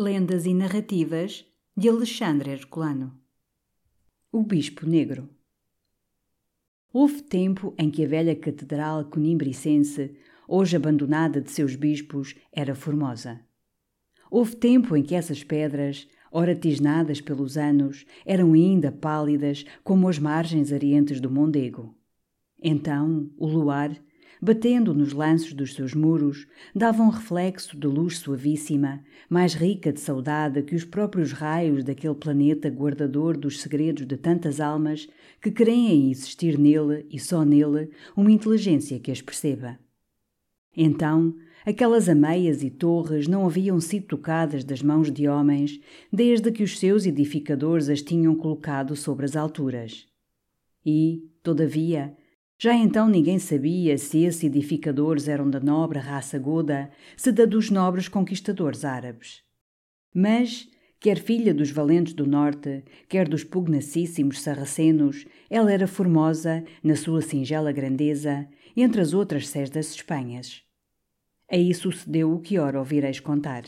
Lendas e Narrativas de Alexandre Herculano O Bispo Negro Houve tempo em que a velha catedral conimbricense, hoje abandonada de seus bispos, era formosa. Houve tempo em que essas pedras, ora tisnadas pelos anos, eram ainda pálidas como as margens arientes do Mondego. Então, o luar, batendo nos lanços dos seus muros, dava um reflexo de luz suavíssima, mais rica de saudade que os próprios raios daquele planeta guardador dos segredos de tantas almas que creem existir nele e só nele uma inteligência que as perceba. Então, aquelas ameias e torres não haviam sido tocadas das mãos de homens desde que os seus edificadores as tinham colocado sobre as alturas. E, todavia, já então ninguém sabia se esses edificadores eram da nobre raça goda, se da dos nobres conquistadores árabes. Mas, quer filha dos valentes do norte, quer dos pugnacíssimos sarracenos, ela era formosa, na sua singela grandeza, entre as outras sés das Espanhas. Aí sucedeu o que ora ouvireis contar.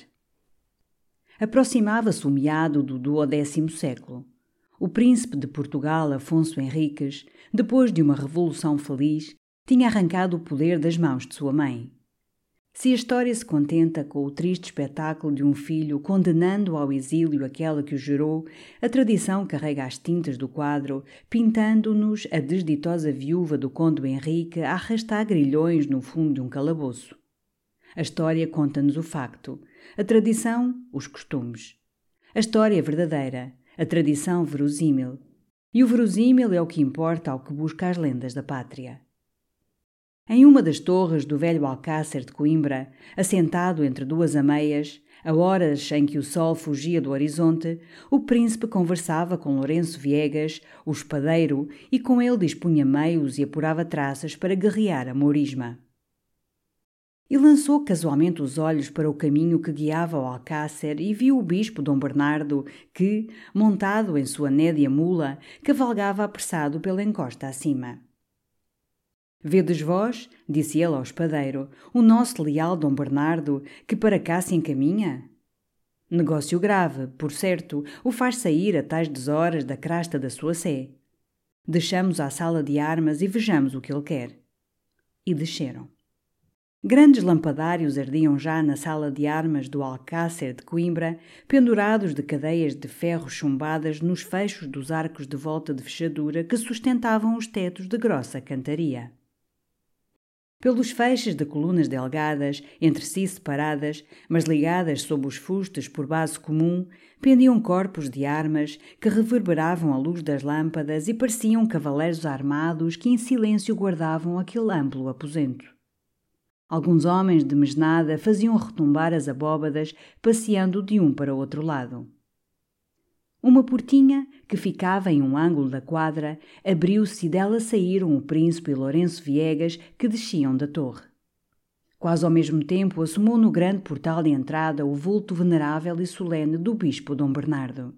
Aproximava-se o meado do duodécimo século. O príncipe de Portugal, Afonso Henriques, depois de uma revolução feliz, tinha arrancado o poder das mãos de sua mãe. Se a história se contenta com o triste espetáculo de um filho condenando ao exílio aquela que o gerou, a tradição carrega as tintas do quadro, pintando-nos a desditosa viúva do conde Henrique a arrastar grilhões no fundo de um calabouço. A história conta-nos o facto, a tradição, os costumes. A história é verdadeira, a tradição verosímil. E o verosímil é o que importa ao que busca as lendas da pátria. Em uma das torres do velho Alcácer de Coimbra, assentado entre duas ameias, a horas em que o sol fugia do horizonte, o príncipe conversava com Lourenço Viegas, o espadeiro, e com ele dispunha meios e apurava traças para guerrear a mourisma e lançou casualmente os olhos para o caminho que guiava ao Alcácer e viu o bispo Dom Bernardo, que, montado em sua nédia mula, cavalgava apressado pela encosta acima. Vedes vós, disse ele ao espadeiro, o nosso leal Dom Bernardo, que para cá se encaminha? Negócio grave, por certo, o faz sair a tais deshoras da crasta da sua sé. Deixamos à sala de armas e vejamos o que ele quer. E desceram. Grandes lampadários ardiam já na sala de armas do Alcácer de Coimbra, pendurados de cadeias de ferro chumbadas nos fechos dos arcos de volta de fechadura que sustentavam os tetos de grossa cantaria. Pelos feixes de colunas delgadas, entre si separadas, mas ligadas sob os fustes por base comum, pendiam corpos de armas que reverberavam a luz das lâmpadas e pareciam cavaleiros armados que em silêncio guardavam aquele amplo aposento. Alguns homens de mesnada faziam retumbar as abóbadas, passeando de um para outro lado. Uma portinha, que ficava em um ângulo da quadra, abriu-se e dela saíram o príncipe e Lourenço Viegas, que desciam da torre. Quase ao mesmo tempo assomou no grande portal de entrada o vulto venerável e solene do bispo Dom Bernardo.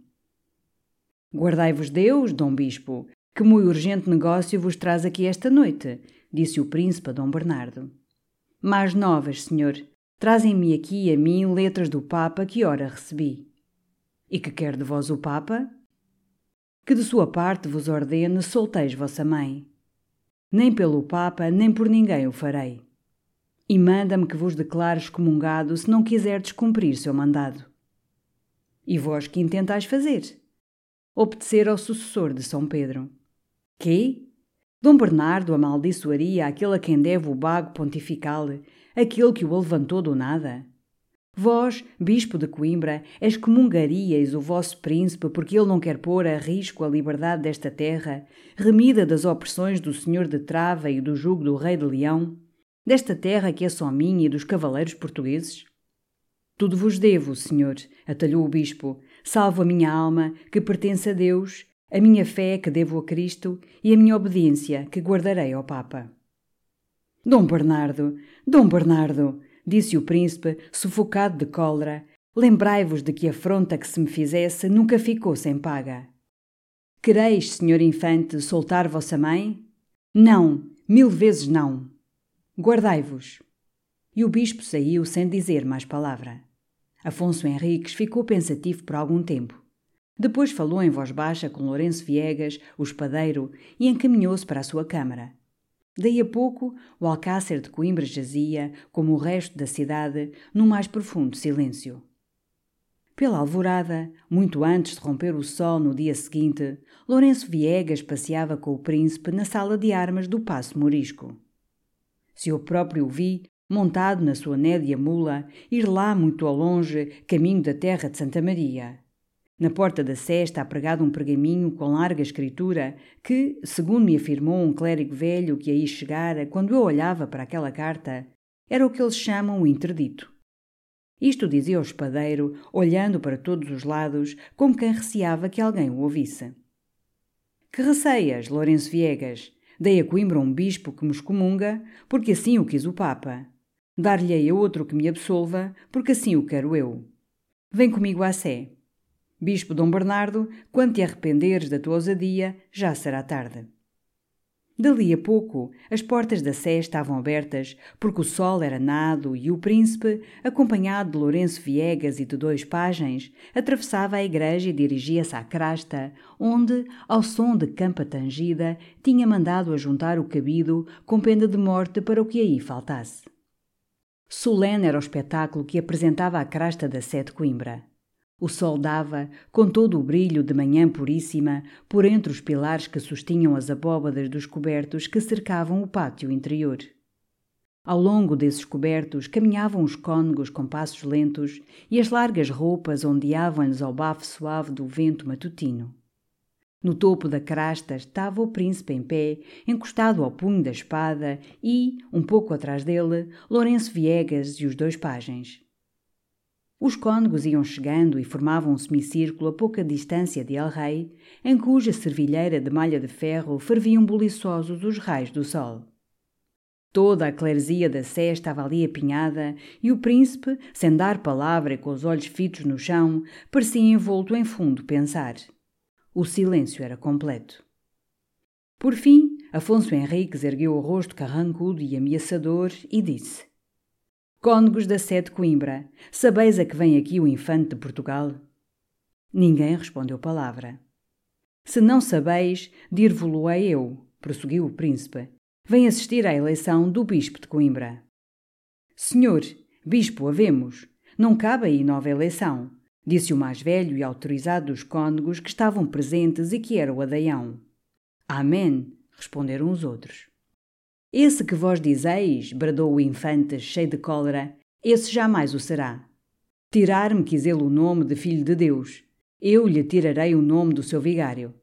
Guardai-vos Deus, Dom Bispo, que muito urgente negócio vos traz aqui esta noite, disse o príncipe a Dom Bernardo. Mais novas, senhor. Trazem-me aqui a mim letras do Papa que ora recebi. E que quer de vós o Papa? Que de sua parte vos ordene solteis vossa mãe. Nem pelo Papa, nem por ninguém o farei. E manda-me que vos declare excomungado se não quiserdes cumprir seu mandado. E vós que intentais fazer? Obedecer ao sucessor de São Pedro. Que? Dom Bernardo amaldiçoaria aquele a quem deve o bago pontifical, aquele que o levantou do nada? Vós, bispo de Coimbra, excomungarias o vosso príncipe porque ele não quer pôr a risco a liberdade desta terra, remida das opressões do senhor de Trava e do jugo do rei de Leão, desta terra que é só minha e dos cavaleiros portugueses? Tudo vos devo, senhor, atalhou o bispo. Salvo a minha alma, que pertence a Deus, a minha fé, que devo a Cristo, e a minha obediência, que guardarei ao Papa. Dom Bernardo, Dom Bernardo, disse o príncipe, sufocado de cólera, lembrai-vos de que a afronta que se me fizesse nunca ficou sem paga. Quereis, senhor infante, soltar vossa mãe? Não, mil vezes não. Guardai-vos. E o bispo saiu sem dizer mais palavra. Afonso Henriques ficou pensativo por algum tempo. Depois falou em voz baixa com Lourenço Viegas, o espadeiro, e encaminhou-se para a sua câmara. Daí a pouco, o alcácer de Coimbra jazia, como o resto da cidade, num mais profundo silêncio. Pela alvorada, muito antes de romper o sol no dia seguinte, Lourenço Viegas passeava com o príncipe na sala de armas do Paço Morisco. Se eu próprio o vi, montado na sua nédia mula, ir lá muito ao longe, caminho da terra de Santa Maria. Na porta da sé está pregado um pergaminho com larga escritura que, segundo me afirmou um clérigo velho que aí chegara quando eu olhava para aquela carta, era o que eles chamam o interdito. Isto dizia o espadeiro, olhando para todos os lados, como quem receava que alguém o ouvisse. Que receias, Lourenço Viegas? Dei a Coimbra um bispo que me excomunga, porque assim o quis o Papa. Dar-lhe-ei a outro que me absolva, porque assim o quero eu. Vem comigo à Sé. Bispo Dom Bernardo, quando te arrependeres da tua ousadia, já será tarde. Dali a pouco, as portas da Sé estavam abertas, porque o sol era nado e o príncipe, acompanhado de Lourenço Viegas e de dois pajens, atravessava a igreja e dirigia-se à crasta, onde, ao som de campa tangida, tinha mandado ajuntar o cabido com pena de morte para o que aí faltasse. Solene era o espetáculo que apresentava a crasta da Sé de Coimbra. O sol dava, com todo o brilho de manhã puríssima, por entre os pilares que sustinham as abóbadas dos cobertos que cercavam o pátio interior. Ao longo desses cobertos caminhavam os cônegos com passos lentos e as largas roupas ondeavam-lhes ao bafo suave do vento matutino. No topo da crasta estava o príncipe em pé, encostado ao punho da espada, e, um pouco atrás dele, Lourenço Viegas e os dois pajens. Os cônegos iam chegando e formavam um semicírculo a pouca distância de El Rei, em cuja servilheira de malha de ferro ferviam buliçosos os raios do sol. Toda a cleresia da sé estava ali apinhada e o príncipe, sem dar palavra e com os olhos fitos no chão, parecia envolto em fundo pensar. O silêncio era completo. Por fim, Afonso Henriques ergueu o rosto carrancudo e ameaçador e disse: Cônegos da Sé de Coimbra, sabeis a que vem aqui o infante de Portugal? Ninguém respondeu palavra. Se não sabeis, dir-vo-lo-ei eu, prosseguiu o príncipe. Vem assistir à eleição do bispo de Coimbra. Senhor, bispo havemos. Não cabe aí nova eleição, disse o mais velho e autorizado dos cônegos que estavam presentes e que era o Adaião. Amém, responderam os outros. Esse que vós dizeis, bradou o infante, cheio de cólera, esse jamais o será. Tirar-me quis ele o nome de filho de Deus. Eu lhe tirarei o nome do seu vigário.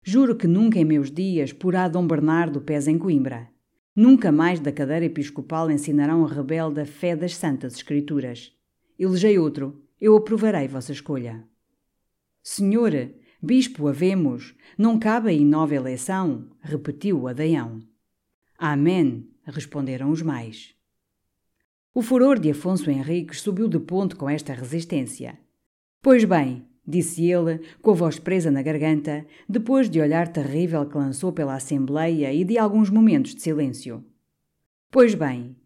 Juro que nunca em meus dias porá Dom Bernardo pés em Coimbra. Nunca mais da cadeira episcopal ensinarão a rebelde a fé das santas escrituras. Elegei outro, eu aprovarei vossa escolha. Senhor, bispo havemos, não cabe aí nova eleição, repetiu o Adaião. Amém, responderam os mais. O furor de Afonso Henriques subiu de ponto com esta resistência. Pois bem, disse ele, com a voz presa na garganta, depois de olhar terrível que lançou pela Assembleia e de alguns momentos de silêncio. Pois bem,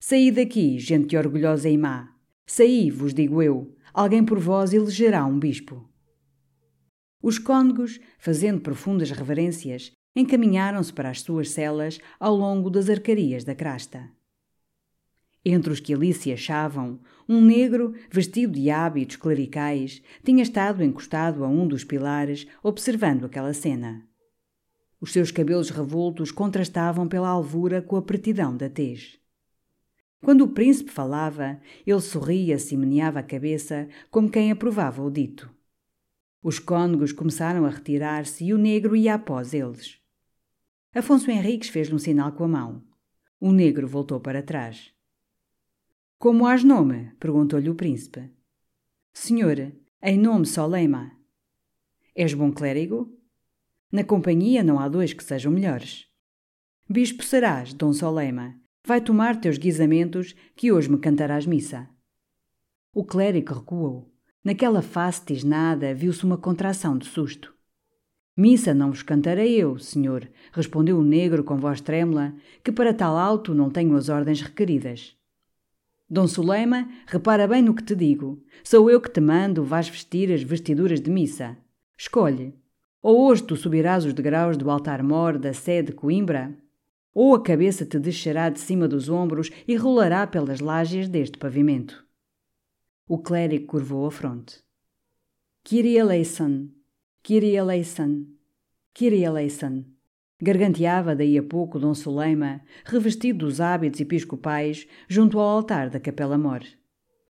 saí daqui, gente orgulhosa e má. Saí, vos digo eu, alguém por vós elegerá um bispo. Os cônegos, fazendo profundas reverências, encaminharam-se para as suas celas ao longo das arcarias da crasta. Entre os que ali se achavam, um negro, vestido de hábitos clericais, tinha estado encostado a um dos pilares, observando aquela cena. Os seus cabelos revoltos contrastavam pela alvura com a pretidão da tez. Quando o príncipe falava, ele sorria-se e meneava a cabeça, como quem aprovava o dito. Os cônegos começaram a retirar-se e o negro ia após eles. Afonso Henriques fez-lhe um sinal com a mão. O negro voltou para trás. Como has nome? perguntou-lhe o príncipe. Senhor, em nome Solema. És bom clérigo? Na companhia não há dois que sejam melhores. Bispo serás, Dom Solema. Vai tomar teus guisamentos, que hoje me cantarás missa. O clérigo recuou. Naquela face tisnada viu-se uma contração de susto. Missa não vos cantarei eu, senhor, respondeu o negro com voz trêmula, que para tal alto não tenho as ordens requeridas. Dom Suleima, repara bem no que te digo. Sou eu que te mando, vais vestir as vestiduras de missa. Escolhe. Ou hoje tu subirás os degraus do altar-mor da sede de Coimbra, ou a cabeça te descerá de cima dos ombros e rolará pelas lajes deste pavimento. O clérigo curvou a fronte. Kyrie eleison, Kyrie eleison, Kyrie eleison. Garganteava daí a pouco Dom Soleima, revestido dos hábitos episcopais, junto ao altar da Capela Mor.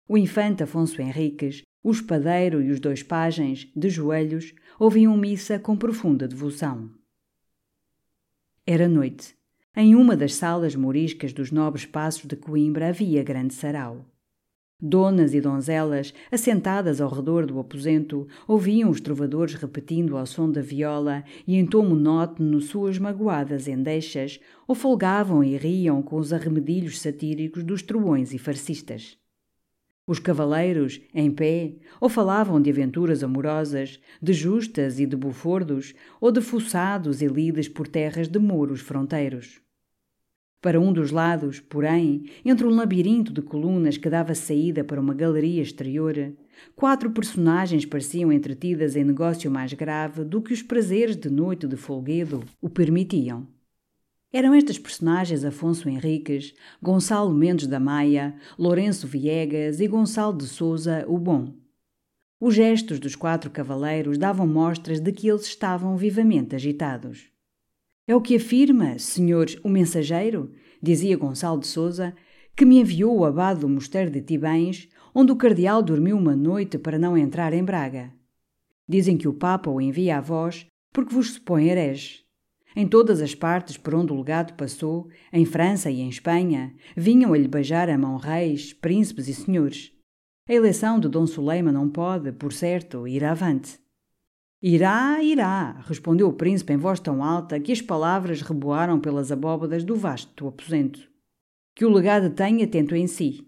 O infante Afonso Henriques, o espadeiro e os dois pajens, de joelhos, ouviam missa com profunda devoção. Era noite. Em uma das salas moriscas dos nobres passos de Coimbra havia grande sarau. Donas e donzelas, assentadas ao redor do aposento, ouviam os trovadores repetindo ao som da viola e em tom monótono suas magoadas endechas, ou folgavam e riam com os arremedilhos satíricos dos truões e farcistas. Os cavaleiros, em pé, ou falavam de aventuras amorosas, de justas e de bufordos, ou de fuçados e lides por terras de mouros fronteiros. Para um dos lados, porém, entre um labirinto de colunas que dava saída para uma galeria exterior, quatro personagens pareciam entretidas em negócio mais grave do que os prazeres de noite de folguedo o permitiam. Eram estas personagens Afonso Henriques, Gonçalo Mendes da Maia, Lourenço Viegas e Gonçalo de Souza o Bom. Os gestos dos quatro cavaleiros davam mostras de que eles estavam vivamente agitados. É o que afirma, senhor o mensageiro, dizia Gonçalo de Souza, que me enviou o abade do mosteiro de Tibães, onde o cardeal dormiu uma noite para não entrar em Braga. Dizem que o Papa o envia a vós porque vos supõe herege. Em todas as partes por onde o legado passou, em França e em Espanha, vinham a lhe beijar a mão reis, príncipes e senhores. A eleição de Dom Suleima não pode, por certo, ir avante. Irá, irá, respondeu o príncipe em voz tão alta que as palavras reboaram pelas abóbadas do vasto aposento. Que o legado tenha atento em si.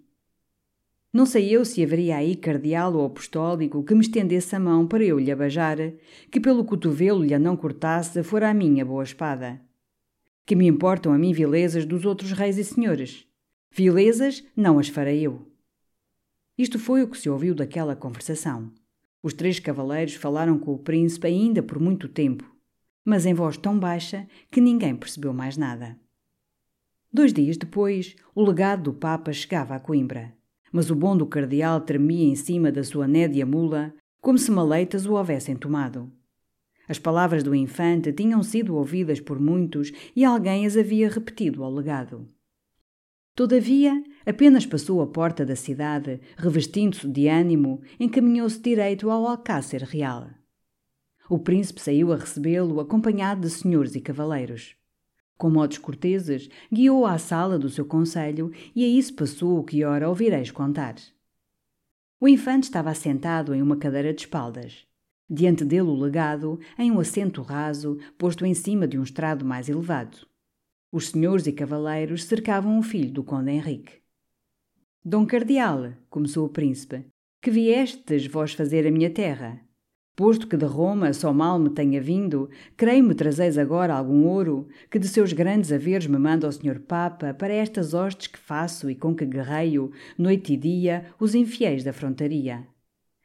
Não sei eu se haveria aí cardeal ou apostólico que me estendesse a mão para eu lhe abajar, que pelo cotovelo lhe a não cortasse fora a minha boa espada. Que me importam a mim vilezas dos outros reis e senhores. Vilezas não as farei eu. Isto foi o que se ouviu daquela conversação. Os três cavaleiros falaram com o príncipe ainda por muito tempo, mas em voz tão baixa que ninguém percebeu mais nada. Dois dias depois, o legado do Papa chegava a Coimbra, mas o bom do cardeal tremia em cima da sua nédia mula, como se maleitas o houvessem tomado. As palavras do infante tinham sido ouvidas por muitos e alguém as havia repetido ao legado. Todavia, apenas passou a porta da cidade, revestindo-se de ânimo, encaminhou-se direito ao Alcácer Real. O príncipe saiu a recebê-lo acompanhado de senhores e cavaleiros. Com modos corteses, guiou-o à sala do seu conselho e aí se passou o que ora ouvireis contar. O infante estava assentado em uma cadeira de espaldas. Diante dele o legado, em um assento raso, posto em cima de um estrado mais elevado. Os senhores e cavaleiros cercavam o filho do conde Henrique. Dom Cardeal, começou o príncipe, que viestes vós fazer a minha terra? Posto que de Roma só mal me tenha vindo, creio-me trazeis agora algum ouro, que de seus grandes haveres me manda o senhor Papa para estas hostes que faço e com que guerreio, noite e dia, os infiéis da frontaria.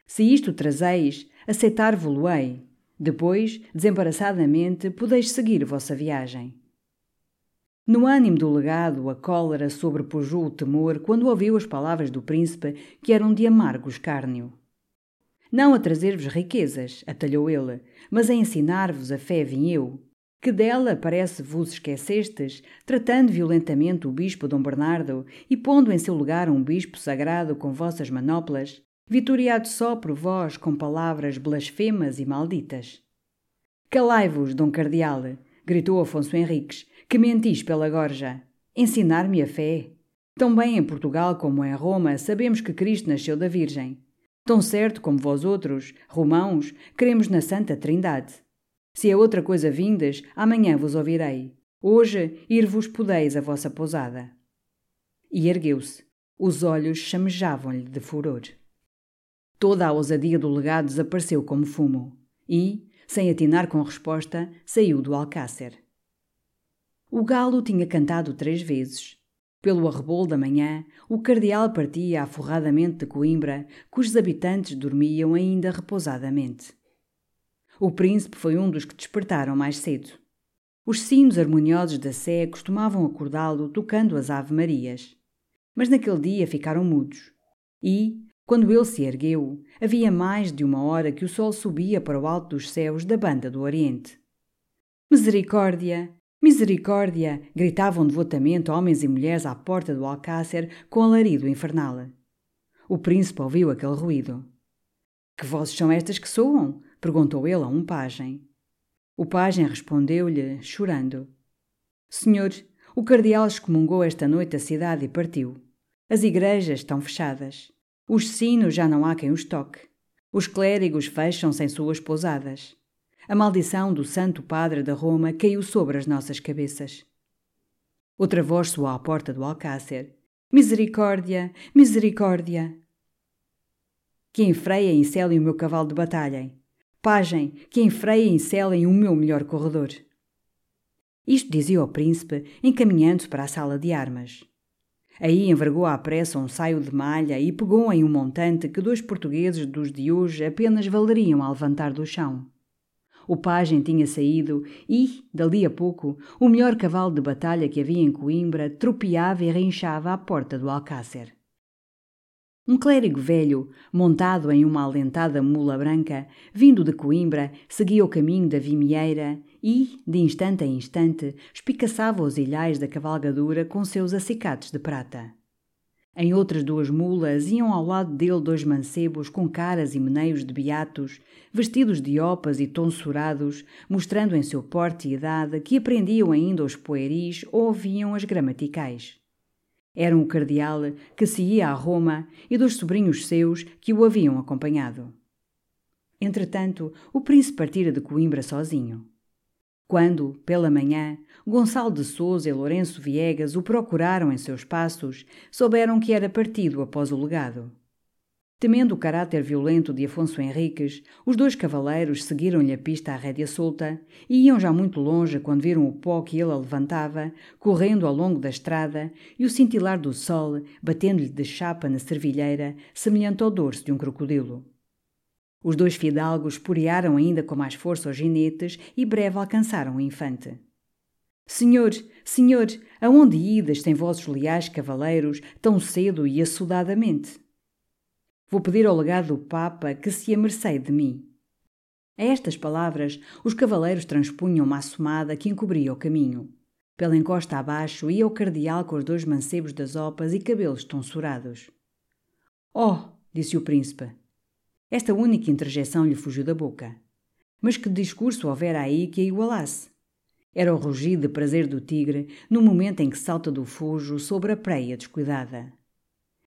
Se isto trazeis, aceitar-vo-lo-ei. Depois, desembaraçadamente, podeis seguir vossa viagem. No ânimo do legado, a cólera sobrepujou o temor quando ouviu as palavras do príncipe, que eram de amargo escárnio. Não a trazer-vos riquezas, atalhou ele, mas a ensinar-vos a fé vim eu. Que dela parece vos esquecestes, tratando violentamente o bispo Dom Bernardo e pondo em seu lugar um bispo sagrado com vossas manoplas, vitoriado só por vós com palavras blasfemas e malditas. Calai-vos, Dom Cardeal, gritou Afonso Henriques, que mentis pela gorja. Ensinar-me a fé. Tão bem em Portugal como em Roma sabemos que Cristo nasceu da Virgem. Tão certo como vós outros, romãos, cremos na Santa Trindade. Se é outra coisa vindas, amanhã vos ouvirei. Hoje ir-vos podeis a vossa pousada. E ergueu-se. Os olhos chamejavam-lhe de furor. Toda a ousadia do legado desapareceu como fumo e, sem atinar com resposta, saiu do alcácer. O galo tinha cantado três vezes. Pelo arrebol da manhã, o cardeal partia aforradamente de Coimbra, cujos habitantes dormiam ainda repousadamente. O príncipe foi um dos que despertaram mais cedo. Os sinos harmoniosos da Sé costumavam acordá-lo tocando as ave-marias. Mas naquele dia ficaram mudos. E, quando ele se ergueu, havia mais de uma hora que o sol subia para o alto dos céus da banda do Oriente. Misericórdia! Misericórdia! gritavam devotamente homens e mulheres à porta do alcácer com alarido infernal. O príncipe ouviu aquele ruído. Que vozes são estas que soam? perguntou ele a um pajem. O pajem respondeu-lhe, chorando: Senhor, o cardeal excomungou esta noite a cidade e partiu. As igrejas estão fechadas. Os sinos já não há quem os toque. Os clérigos fecham-se em suas pousadas. A maldição do Santo Padre da Roma caiu sobre as nossas cabeças. Outra voz soou à porta do alcácer. Misericórdia, misericórdia! Que enfreiem e selem o meu cavalo de batalha. Pajem, que enfreiem e selem o meu melhor corredor. Isto dizia o príncipe, encaminhando-se para a sala de armas. Aí envergou à pressa um saio de malha e pegou em um montante que dois portugueses dos de hoje apenas valeriam a levantar do chão. O pajem tinha saído e, dali a pouco, o melhor cavalo de batalha que havia em Coimbra tropeava e rinchava à porta do alcácer. Um clérigo velho, montado em uma alentada mula branca, vindo de Coimbra, seguia o caminho da vimieira e, de instante em instante, espicaçava os ilhais da cavalgadura com seus acicates de prata. Em outras duas mulas iam ao lado dele dois mancebos com caras e meneios de beatos, vestidos de opas e tonsurados, mostrando em seu porte e idade que aprendiam ainda os poeris ou ouviam as gramaticais. Eram o cardeal que se ia a Roma e dos sobrinhos seus que o haviam acompanhado. Entretanto, o príncipe partira de Coimbra sozinho. Quando, pela manhã, Gonçalo de Souza e Lourenço Viegas o procuraram em seus passos, souberam que era partido após o legado. Temendo o caráter violento de Afonso Henriques, os dois cavaleiros seguiram-lhe a pista à rédea solta e iam já muito longe quando viram o pó que ele levantava, correndo ao longo da estrada, e o cintilar do sol, batendo-lhe de chapa na servilheira, semelhante ao dorso de um crocodilo. Os dois fidalgos porearam ainda com mais força os ginetes e breve alcançaram o infante. Senhor, senhor, aonde idas sem vossos leais cavaleiros tão cedo e assodadamente? Vou pedir ao legado do Papa que se amercei de mim. A estas palavras, os cavaleiros transpunham uma assomada que encobria o caminho. Pela encosta abaixo ia o cardeal com os dois mancebos das opas e cabelos tonsurados. Oh! disse o príncipe. Esta única interjeição lhe fugiu da boca. Mas que discurso houvera aí que a igualasse? Era o rugido de prazer do tigre no momento em que salta do fujo sobre a preia descuidada.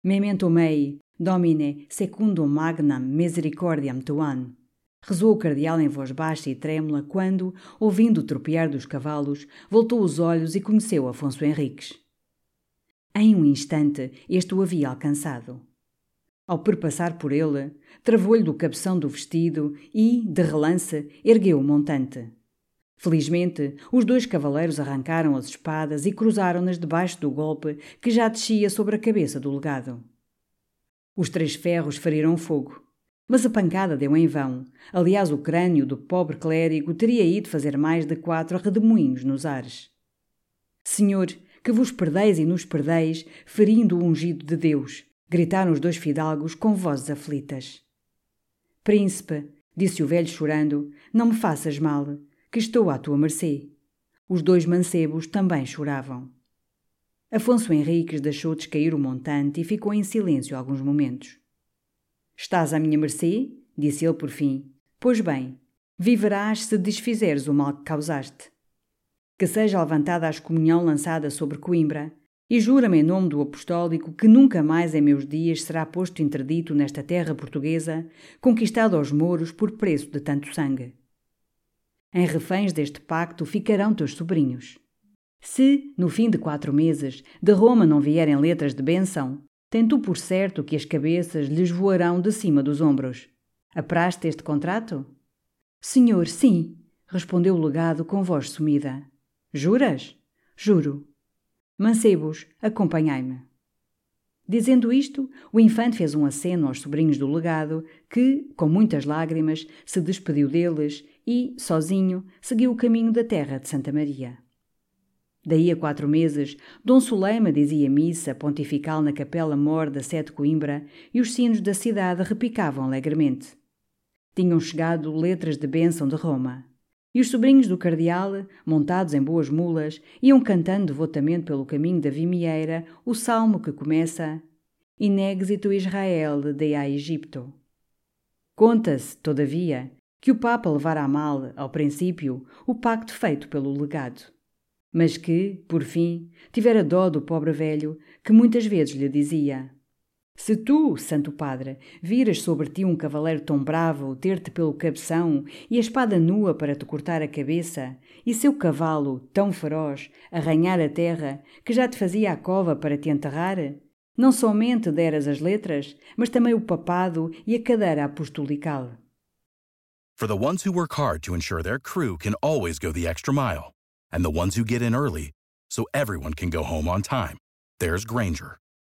Memento mei, domine, secundum magnam misericordiam tuam. Rezou o cardeal em voz baixa e trêmula quando, ouvindo o tropear dos cavalos, voltou os olhos e conheceu Afonso Henriques. Em um instante, este o havia alcançado. Ao perpassar por ele, travou-lhe do cabeção do vestido e, de relance, ergueu o montante. Felizmente, os dois cavaleiros arrancaram as espadas e cruzaram-nas debaixo do golpe que já descia sobre a cabeça do legado. Os três ferros feriram fogo, mas a pancada deu em vão. Aliás, o crânio do pobre clérigo teria ido fazer mais de quatro redemoinhos nos ares. Senhor, que vos perdeis e nos perdeis, ferindo o ungido de Deus, gritaram os dois fidalgos com vozes aflitas. Príncipe, disse o velho chorando, não me faças mal, que estou à tua mercê. Os dois mancebos também choravam. Afonso Henriques deixou descair o montante e ficou em silêncio alguns momentos. Estás à minha mercê? disse ele por fim. Pois bem, viverás se desfizeres o mal que causaste. Que seja levantada a excomunhão lançada sobre Coimbra, E jura-me em nome do apostólico que nunca mais em meus dias será posto interdito nesta terra portuguesa, conquistada aos mouros por preço de tanto sangue. Em reféns deste pacto ficarão teus sobrinhos. Se, no fim de quatro meses, de Roma não vierem letras de benção, tem tu por certo que as cabeças lhes voarão de cima dos ombros. Apraste este contrato? Senhor, sim, respondeu o legado com voz sumida. Juras? Juro. Mancebos, acompanhai-me. Dizendo isto, o infante fez um aceno aos sobrinhos do legado, que, com muitas lágrimas, se despediu deles e, sozinho, seguiu o caminho da terra de Santa Maria. Daí a quatro meses, Dom Suleima dizia missa pontifical na capela mor da Sete Coimbra e os sinos da cidade repicavam alegremente. Tinham chegado letras de bênção de Roma. E os sobrinhos do cardeal, montados em boas mulas, iam cantando devotamente pelo caminho da Vimieira o salmo que começa In exito Israel de a Egipto. Conta-se, todavia, que o Papa levara a mal, ao princípio, o pacto feito pelo legado mas que, por fim, tivera dó do pobre velho, que muitas vezes lhe dizia: Se tu, Santo Padre, viras sobre ti um cavaleiro tão bravo ter-te pelo cabeção e a espada nua para te cortar a cabeça, e seu cavalo, tão feroz, arranhar a terra, que já te fazia a cova para te enterrar, não somente deras as letras, mas também o papado e a cadeira apostolical. For the ones who work hard to ensure their crew can always go the extra mile. and the ones who get in early so everyone can go home on time. There's Granger,